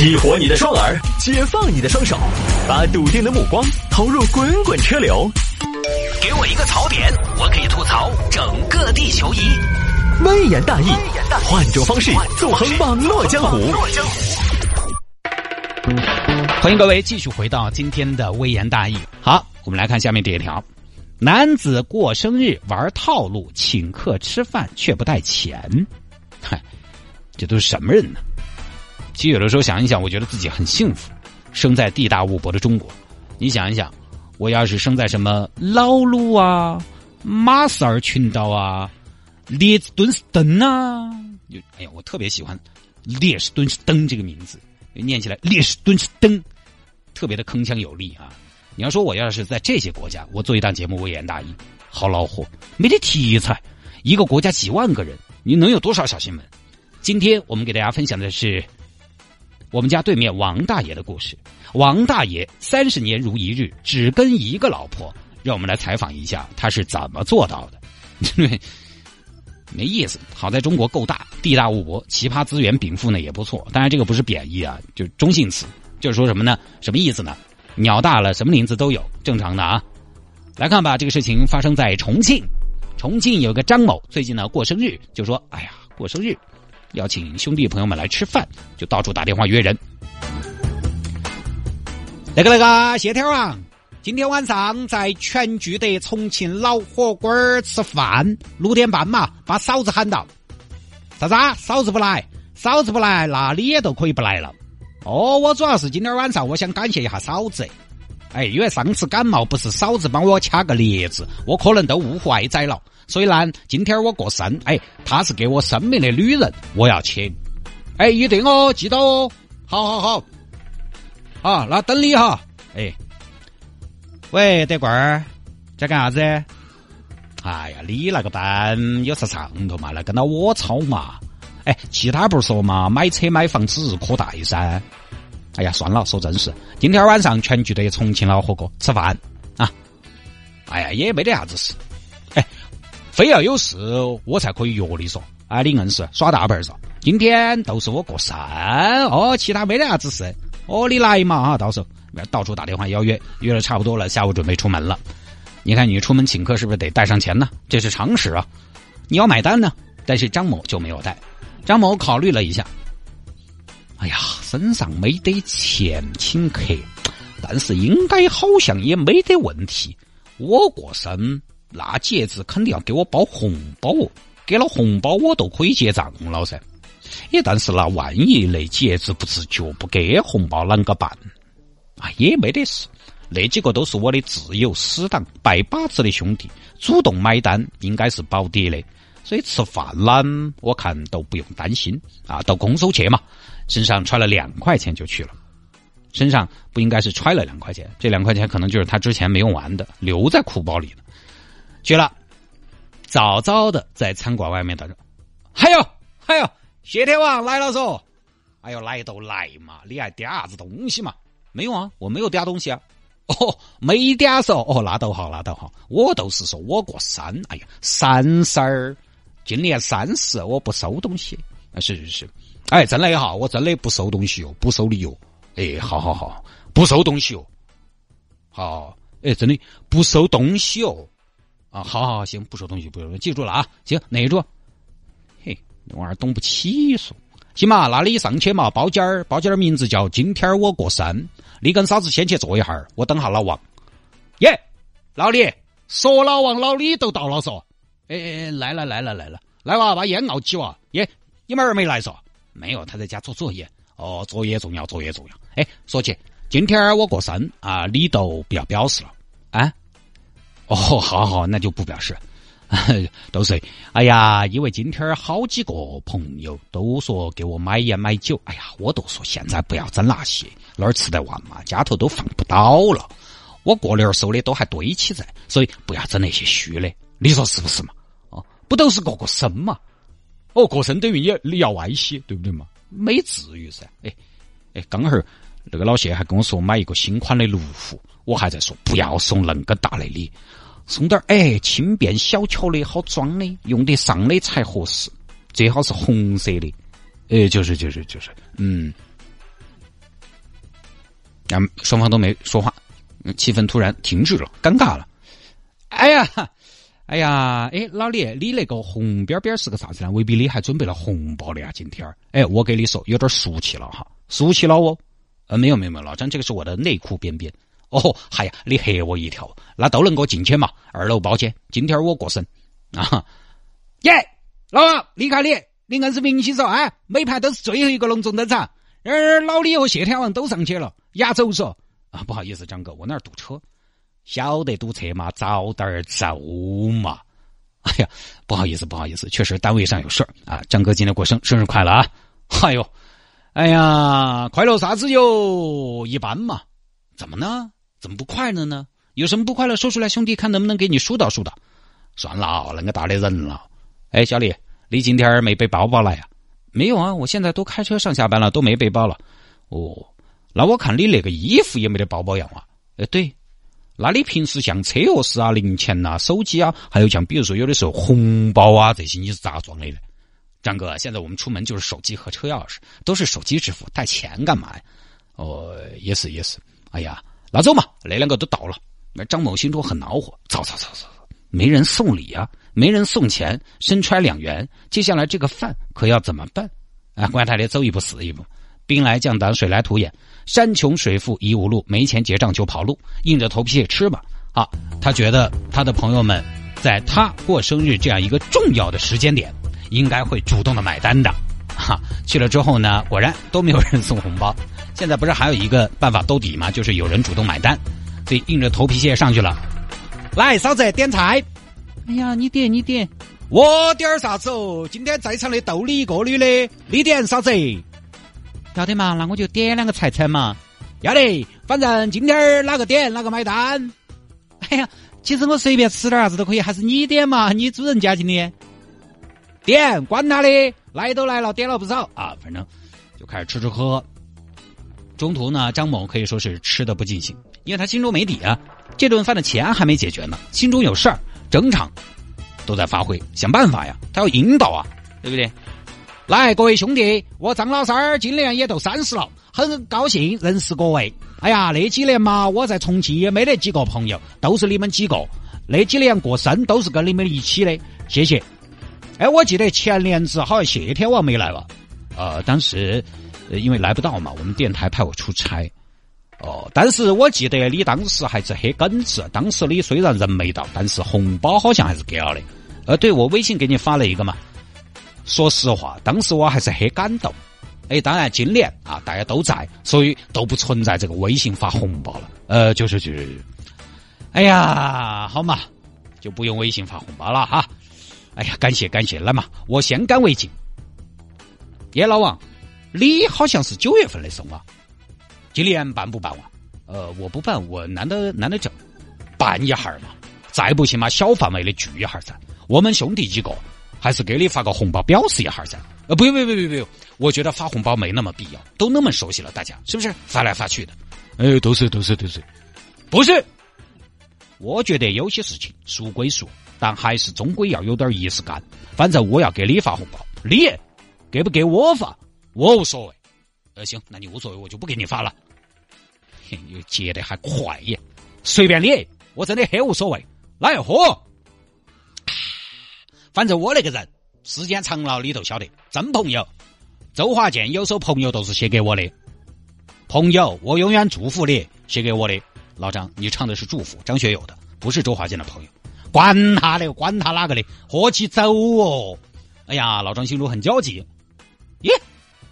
激活你的双耳，解放你的双手，把笃定的目光投入滚滚车流。给我一个槽点，我可以吐槽整个地球仪。微言大义，换种方式纵横网络江湖。欢迎各位继续回到今天的微言大义。好，我们来看下面这一条：男子过生日玩套路，请客吃饭却不带钱。嗨，这都是什么人呢？其实有的时候想一想，我觉得自己很幸福，生在地大物博的中国。你想一想，我要是生在什么老挝啊、马绍尔群岛啊、列支敦士登啊，哎呀，我特别喜欢列支敦士登这个名字。念起来列士敦士登，特别的铿锵有力啊！你要说我要是在这些国家，我做一档节目我言大义，好恼火，没得题材。一个国家几万个人，你能有多少小新闻？今天我们给大家分享的是我们家对面王大爷的故事。王大爷三十年如一日，只跟一个老婆。让我们来采访一下他是怎么做到的。没意思，好在中国够大，地大物博，奇葩资源禀赋呢也不错。当然这个不是贬义啊，就中性词，就是说什么呢？什么意思呢？鸟大了，什么林子都有，正常的啊。来看吧，这个事情发生在重庆，重庆有个张某，最近呢过生日，就说：“哎呀，过生日，邀请兄弟朋友们来吃饭，就到处打电话约人。”那个那个谢天王。今天晚上在全聚德重庆老火锅儿吃饭，六点半嘛，把嫂子喊到。啥子啊？嫂子不来？嫂子不来，那你也都可以不来了。哦，我主要是今天晚上我想感谢一下嫂子。哎，因为上次感冒不是嫂子帮我掐个列子，我可能都误坏崽了。所以呢，今天我过生，哎，她是给我生命的女人，我要请。哎，一定哦，记到哦。好好好。好，那等你哈。哎。喂，德贵儿，在干啥子？哎呀，你那个班有啥上头嘛？来跟到我操嘛！哎，其他不是说嘛，买车买房指日可待噻。哎呀，算了，说正事。今天晚上全聚德重庆老火锅吃饭啊！哎呀，也没得啥子事。哎，非要有事我才可以约你说。哎，你硬是耍大牌嗦。今天都是我过生哦，其他没得啥子事。哦，你来嘛哈，到时候。到处打电话邀约，约了差不多了，下午准备出门了。你看，你出门请客是不是得带上钱呢？这是常识啊。你要买单呢，但是张某就没有带。张某考虑了一下，哎呀，身上没得钱请客，但是应该好像也没得问题。我过生，那节子肯定要给我包红包哦，给了红包我都可以结账了噻。哎，但是那万一那节子不自觉不给红包，啷个办？啊，也没得事，那几个都是我的挚友、死党、拜把子的兄弟，主动买单应该是保底的，所以吃饭呢，我看都不用担心啊，到公司去嘛，身上揣了两块钱就去了，身上不应该是揣了两块钱，这两块钱可能就是他之前没用完的，留在裤包里了，去了，早早的在餐馆外面等着，还有还有，谢天王来了嗦，哎呦来都来嘛，你还点啥子东西嘛？没有啊，我没有点东西啊。哦，没点嗦。哦，那倒好，那倒好。我都是说我过三，哎呀，三三儿，今年三十，我不收东西。啊，是是是。哎，真的哈，我真的不收东西哦，不收礼哦。哎，好好好，不收东西哦。好，哎，真的不收东西哦。啊，好好好，行，不收东西，不收，记住了啊。行，内住。嘿，那玩意儿懂不起嗦。行嘛，那你上去嘛，包间儿，包间儿名字叫今天我过生。你跟嫂子先去坐一下儿，我等下老王。耶，老李，说老王老李都到了嗦。哎哎，来了来了来了，来哇，把烟熬起哇。耶，你们儿没来嗦？没有，他在家做作业。哦，作业重要，作业重要。哎，说起今天我过生啊，你都不要表示了啊。哦，好好，那就不表示。都是，哎呀，因为今天好几个朋友都说给我买烟买酒，哎呀，我都说现在不要整那些，哪儿吃得完嘛？家头都放不到了，我过年收的都还堆起在，所以不要整那些虚的，你说是不是嘛？不都是过过生嘛？哦，过生等于你你要歪些，对不对嘛？没至于噻。哎哎，刚好那个老谢还跟我说买一个新款的路虎，我还在说不要送恁个大的礼。送点儿哎，轻便小巧的好装的，用得上的才合适，最好是红色的。哎，就是就是就是，嗯，然后双方都没说话，气氛突然停滞了，尴尬了。哎呀，哎呀，哎，老李，你那个红边边是个啥子呢？未必你还准备了红包的呀？今天哎，我给你说，有点俗气了哈，俗气了哦。呃，没有没有没有，老张，这个是我的内裤边边。哦，嗨呀，你吓我一跳，那都能够进去嘛？二楼包间，今天我过生啊！耶，老王，你看你，你硬是明星说，哎，每盘都是最后一个隆重登场。而老李和谢天王都上去了，压轴说啊，不好意思，张哥，我那儿堵车，晓得堵车嘛，早点儿走嘛。哎呀，不好意思，不好意思，确实单位上有事儿啊。张哥今天过生，生日快乐啊！哎呦，哎呀，快乐啥子哟？一般嘛。怎么呢？怎么不快乐呢？有什么不快乐？说出来，兄弟，看能不能给你疏导疏导。算了，那个大的人了。哎，小李，你今天没背包包来呀？没有啊，我现在都开车上下班了，都没背包了。哦，那我看你那个衣服也没得包包样啊。哎，对，那你平时像车钥匙啊、零钱呐、手机啊，还有像比如说有的时候红包啊这些，你是咋装的呢？张哥，现在我们出门就是手机和车钥匙，都是手机支付，带钱干嘛呀？哦，也是也是。哎呀，那走嘛，那两个都到了。那张某心中很恼火，走走走走走，没人送礼啊，没人送钱，身揣两元，接下来这个饭可要怎么办？啊，管他的，走一步死一步。兵来将挡，水来土掩，山穷水复疑无路，没钱结账就跑路，硬着头皮吃吧。啊，他觉得他的朋友们在他过生日这样一个重要的时间点，应该会主动的买单的。哈，去了之后呢，果然都没有人送红包。现在不是还有一个办法兜底吗？就是有人主动买单，所以硬着头皮先上去了。来，嫂子点菜。哎呀，你点你点，我点啥子哦？今天在场的逗你一个女的，你点嫂子。要得嘛，那我就点两个菜菜嘛。要得，反正今天哪个点哪个买单。哎呀，其实我随便吃点啥子都可以，还是你点嘛，你主人家今天点，管他的，来都来了，点了不少啊，反正就开始吃吃喝。中途呢，张某可以说是吃的不尽兴，因为他心中没底啊，这顿饭的钱还没解决呢，心中有事儿，整场都在发挥，想办法呀，他要引导啊，对不对？来，各位兄弟，我张老三儿今年也都三十了，很高兴认识各位。哎呀，那几年嘛，我在重庆也没得几个朋友，都是你们几个。那几年过生都是跟你们一起的，谢谢。哎，我记得前年子好像谢天王没来吧？呃，当时。因为来不到嘛，我们电台派我出差，哦，但是我记得你当时还是很耿直，当时你虽然人没到，但是红包好像还是给了的，呃，对我微信给你发了一个嘛。说实话，当时我还是很感动。哎，当然今年啊，大家都在，所以都不存在这个微信发红包了。呃，就是就是，哎呀，好嘛，就不用微信发红包了哈。哎呀，感谢感谢，来嘛，我先干为敬。耶，老王。你好像是九月份的送啊，今年办不办完？呃，我不办，我难得难得整，办一下嘛，再不行嘛，小范围的聚一下噻。我们兄弟几个，还是给你发个红包表示一下噻。呃，不用不用不用不用，我觉得发红包没那么必要，都那么熟悉了，大家是不是发来发去的？哎，都是都是都是，不是？我觉得有些事情俗归俗，但还是终归要有点仪式感。反正我要给你发红包，你给不给我发？我无所谓，呃，行，那你无所谓，我就不给你发了。你结的还快耶，随便你，我真的很无所谓。来喝，反正我那个人，时间长了你都晓得，真朋友。周华健有首朋友都是写给我的，朋友，我永远祝福你，写给我的。老张，你唱的是祝福，张学友的，不是周华健的朋友。管他的，管他哪个的，喝起走哦。哎呀，老张心中很焦急。耶。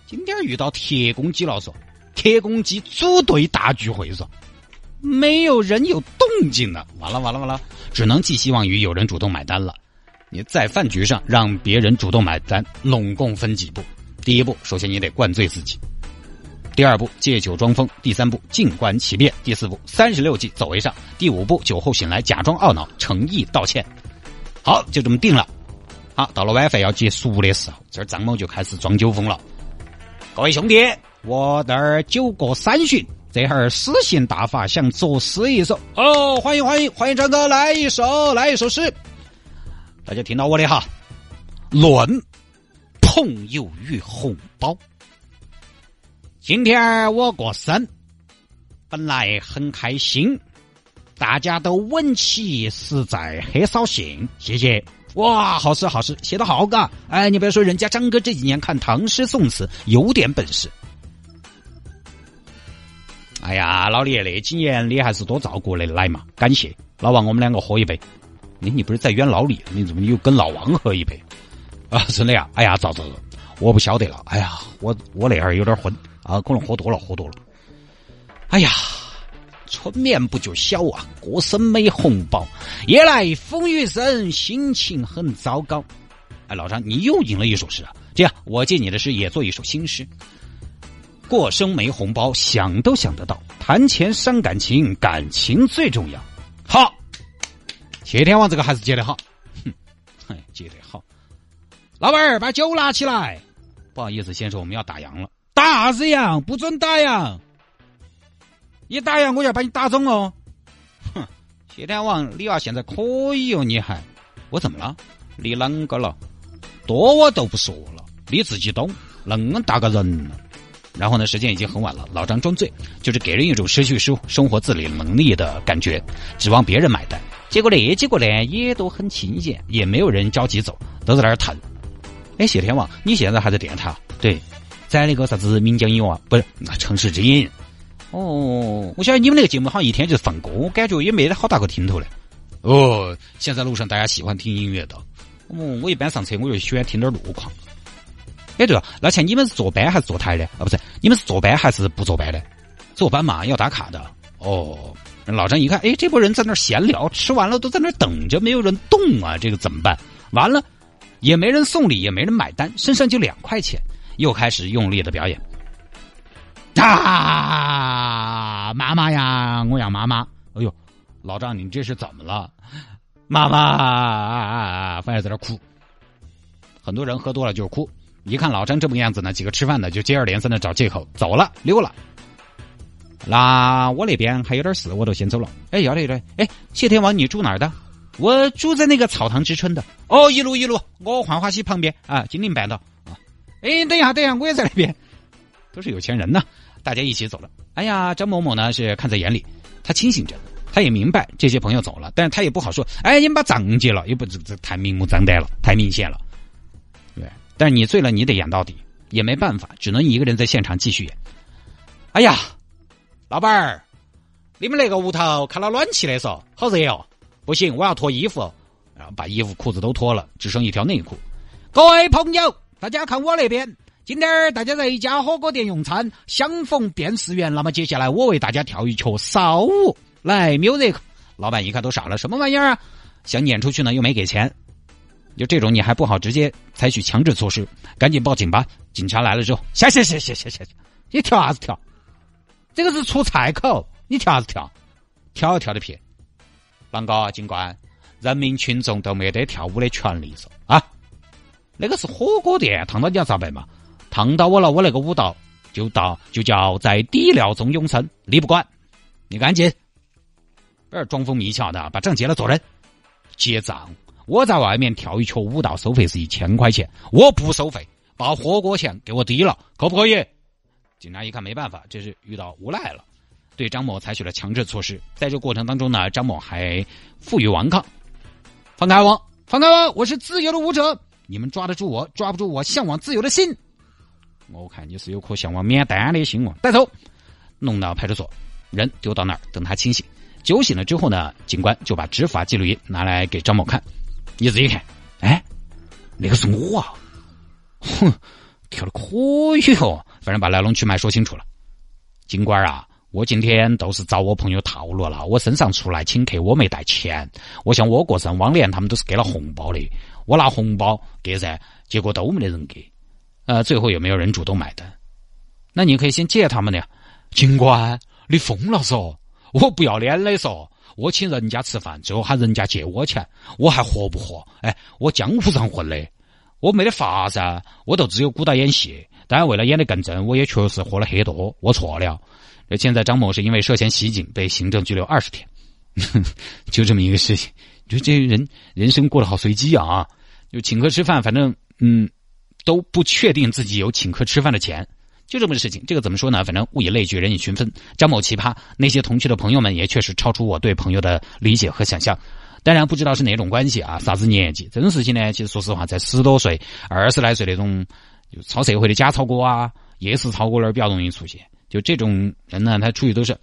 今天遇到铁公鸡了，嗦铁公鸡组队大聚会，嗦没有人有动静了，完了完了完了，只能寄希望于有人主动买单了。你在饭局上让别人主动买单，拢共分几步？第一步，首先你得灌醉自己；第二步，借酒装疯；第三步，静观其变；第四步，三十六计走为上；第五步，酒后醒来假装懊恼，诚意道歉。好，就这么定了。好，到了晚饭要结束的时候，这儿张某就开始装酒疯了。各位兄弟，我这儿酒过三巡，这会儿诗兴大发，想作诗一首。哦，欢迎欢迎欢迎张哥来一首来一首诗。大家听到我的哈，论朋友与红包。今天我过生，本来很开心，大家都稳起实在，很扫兴。谢谢，哇，好事好事，写的好嘎！哎，你不要说，人家张哥这几年看唐诗宋词有点本事。哎呀，老李，那几年你还是多照顾的来嘛，感谢老王，我们两个喝一杯。你你不是在冤老李，你怎么又跟老王喝一杯？啊，真的呀！哎呀，咋子？我不晓得了。哎呀，我我那儿有点昏啊，可能喝多了，喝多了。哎呀，春眠不觉晓啊，过生没红包，夜来风雨声，心情很糟糕。哎，老张，你又吟了一首诗啊！这样，我借你的诗也做一首新诗。过生没红包，想都想得到。谈钱伤感情，感情最重要。好，谢天王这个还是接的好。哼，嘿，接的好。老板儿，把酒拿起来。不好意思，先生，我们要打烊了。打啥子烊？不准打烊！一打烊，我就要把你打肿哦。哼，谢天王，你娃现在可以哦，你还？我怎么了？你啷个了？多我都不说了，你自己懂。那么大个人了。然后呢？时间已经很晚了。老张装醉，就是给人一种失去生生活自理能力的感觉，指望别人买单。结果那几个呢，也都很清闲，也没有人着急走，都在那儿谈。哎，谢天王，你现在还在电台？对，在那个啥子岷江音啊，不是那城市之音。哦，我晓得你们那个节目好像一天就放歌，我感觉也没得好大个听头嘞。哦，现在路上大家喜欢听音乐的。哦，我一般上车我就喜欢听点路况。哎，对了，那像你们是坐班还是坐台的？啊，不是，你们是坐班还是不坐班的？坐班嘛，要打卡的。哦，老张一看，哎，这波人在那闲聊，吃完了都在那等着，没有人动啊，这个怎么办？完了，也没人送礼，也没人买单，身上就两块钱，又开始用力的表演。啊，妈妈呀，我要妈妈！哎呦，老张，你这是怎么了？妈妈，反正在那哭。很多人喝多了就是哭。一看老张这么个样子呢，几个吃饭的就接二连三的找借口走了溜了。那我那边还有点事，我就先走了。哎，要得要得。哎，谢天王，你住哪儿的？我住在那个草堂之春的。哦，一路一路，我浣花溪旁边啊，金陵半岛啊。哎，等一下，等一下，我也在那边。都是有钱人呐，大家一起走了。哎呀，张某某呢是看在眼里，他清醒着，他也明白这些朋友走了，但是他也不好说。哎，你们把账结了，也不这这太明目张胆了，太明显了。对但是你醉了，你得演到底，也没办法，只能一个人在现场继续演。哎呀，老板儿，你们那个屋头开了暖气的嗦，好热哦！不行，我要脱衣服，然后把衣服裤子都脱了，只剩一条内裤。各位朋友，大家看我那边，今天大家在一家火锅店用餐，相逢便是缘。那么接下来我为大家跳一曲骚舞，来，music。老板一看都傻了，什么玩意儿啊？想撵出去呢，又没给钱。就这种，你还不好直接采取强制措施，赶紧报警吧！警察来了之后，下下下下下下，你跳啥子跳？这个是出菜口，你跳啥子跳？跳跳的屁！啷个警官？人民群众都没得跳舞的权利嗦啊！那个是火锅店，烫到你要咋办嘛？烫到我了，我那个舞蹈就到就叫在底料中永生，你不管，你赶紧，不要装疯迷窍的，把账结了走人，结账。我在外面跳一曲舞蹈，收费是一千块钱，我不收费，把火锅钱给我抵了，可不可以？警察一看没办法，这是遇到无赖了，对张某采取了强制措施。在这过程当中呢，张某还负隅顽抗，放开我，放开我，我是自由的舞者，你们抓得住我，抓不住我向往自由的心。我看你是有颗向往免单的心哦，带走，弄到派出所，人丢到那儿，等他清醒，酒醒了之后呢，警官就把执法记录仪拿来给张某看。你自己看，哎，那个是我啊！哼，跳的可以哦，反正把来龙去脉说清楚了。警官啊，我今天都是找我朋友套路了，我身上出来请客，我没带钱。我想我过生往年他们都是给了红包的，我拿红包给噻，结果都没得人给。呃，最后有没有人主动买单？那你可以先借他们的。警官，你疯了嗦！我不要脸的嗦！我请人家吃饭，最后喊人家借我钱，我还活不活？哎，我江湖上混的，我没得法噻，我都只有鼓捣演戏。当然，为了演得更真，我也确实喝了很多，我错了。现在张某是因为涉嫌袭警被行政拘留二十天，就这么一个事情。就这些人人生过得好随机啊！就请客吃饭，反正嗯都不确定自己有请客吃饭的钱，就这么个事情。这个怎么说呢？反正物以类聚，人以群分。张某奇葩，那些同去的朋友们也确实超出我对朋友的理解和想象。当然不知道是哪种关系啊，啥子年纪？这种事情呢，其实说实话，在十多岁、二十来岁那种就超社会的假超哥啊、夜市超哥那儿比较容易出现。就这种人呢，他出去都是，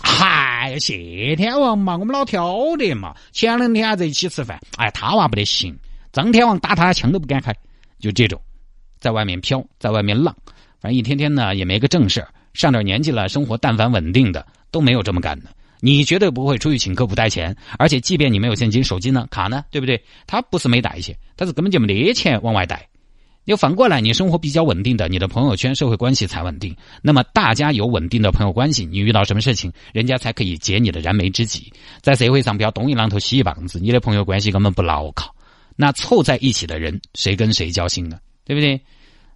嗨，谢天王嘛，我们老挑的嘛。前两天还在一起吃饭，哎，他娃不得行，张天王打他枪都不敢开。就这种，在外面飘，在外面浪，反正一天天呢也没个正事上点年纪了，生活但凡稳定的都没有这么干的。你绝对不会出去请客不带钱，而且即便你没有现金、手机呢、卡呢，对不对？他不是没带一些，他是根本就没得钱往外带。你反过来，你生活比较稳定的，你的朋友圈、社会关系才稳定。那么大家有稳定的朋友关系，你遇到什么事情，人家才可以解你的燃眉之急。在社会上不要东一榔头西一棒子，你的朋友关系根本不牢靠。那凑在一起的人，谁跟谁交心呢？对不对？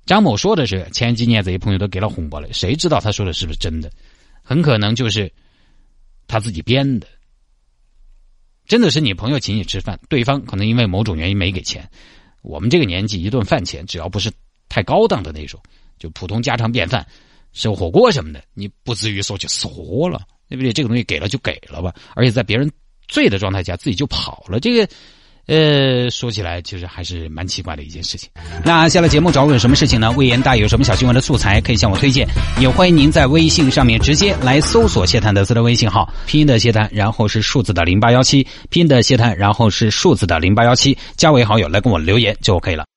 张某说的是前几年这些朋友都给了红包了，谁知道他说的是不是真的？很可能就是他自己编的。真的是你朋友请你吃饭，对方可能因为某种原因没给钱。我们这个年纪，一顿饭钱只要不是太高档的那种，就普通家常便饭，吃火锅什么的，你不至于说就说了，对不对？这个东西给了就给了吧，而且在别人醉的状态下自己就跑了，这个。呃，说起来其实还是蛮奇怪的一件事情。那下了节目找我有什么事情呢？魏延大有什么小新闻的素材可以向我推荐，也欢迎您在微信上面直接来搜索谢探德斯的微信号，拼音的谢探，然后是数字的零八幺七，拼音的谢探，然后是数字的零八幺七，加为好友来跟我留言就 OK 了。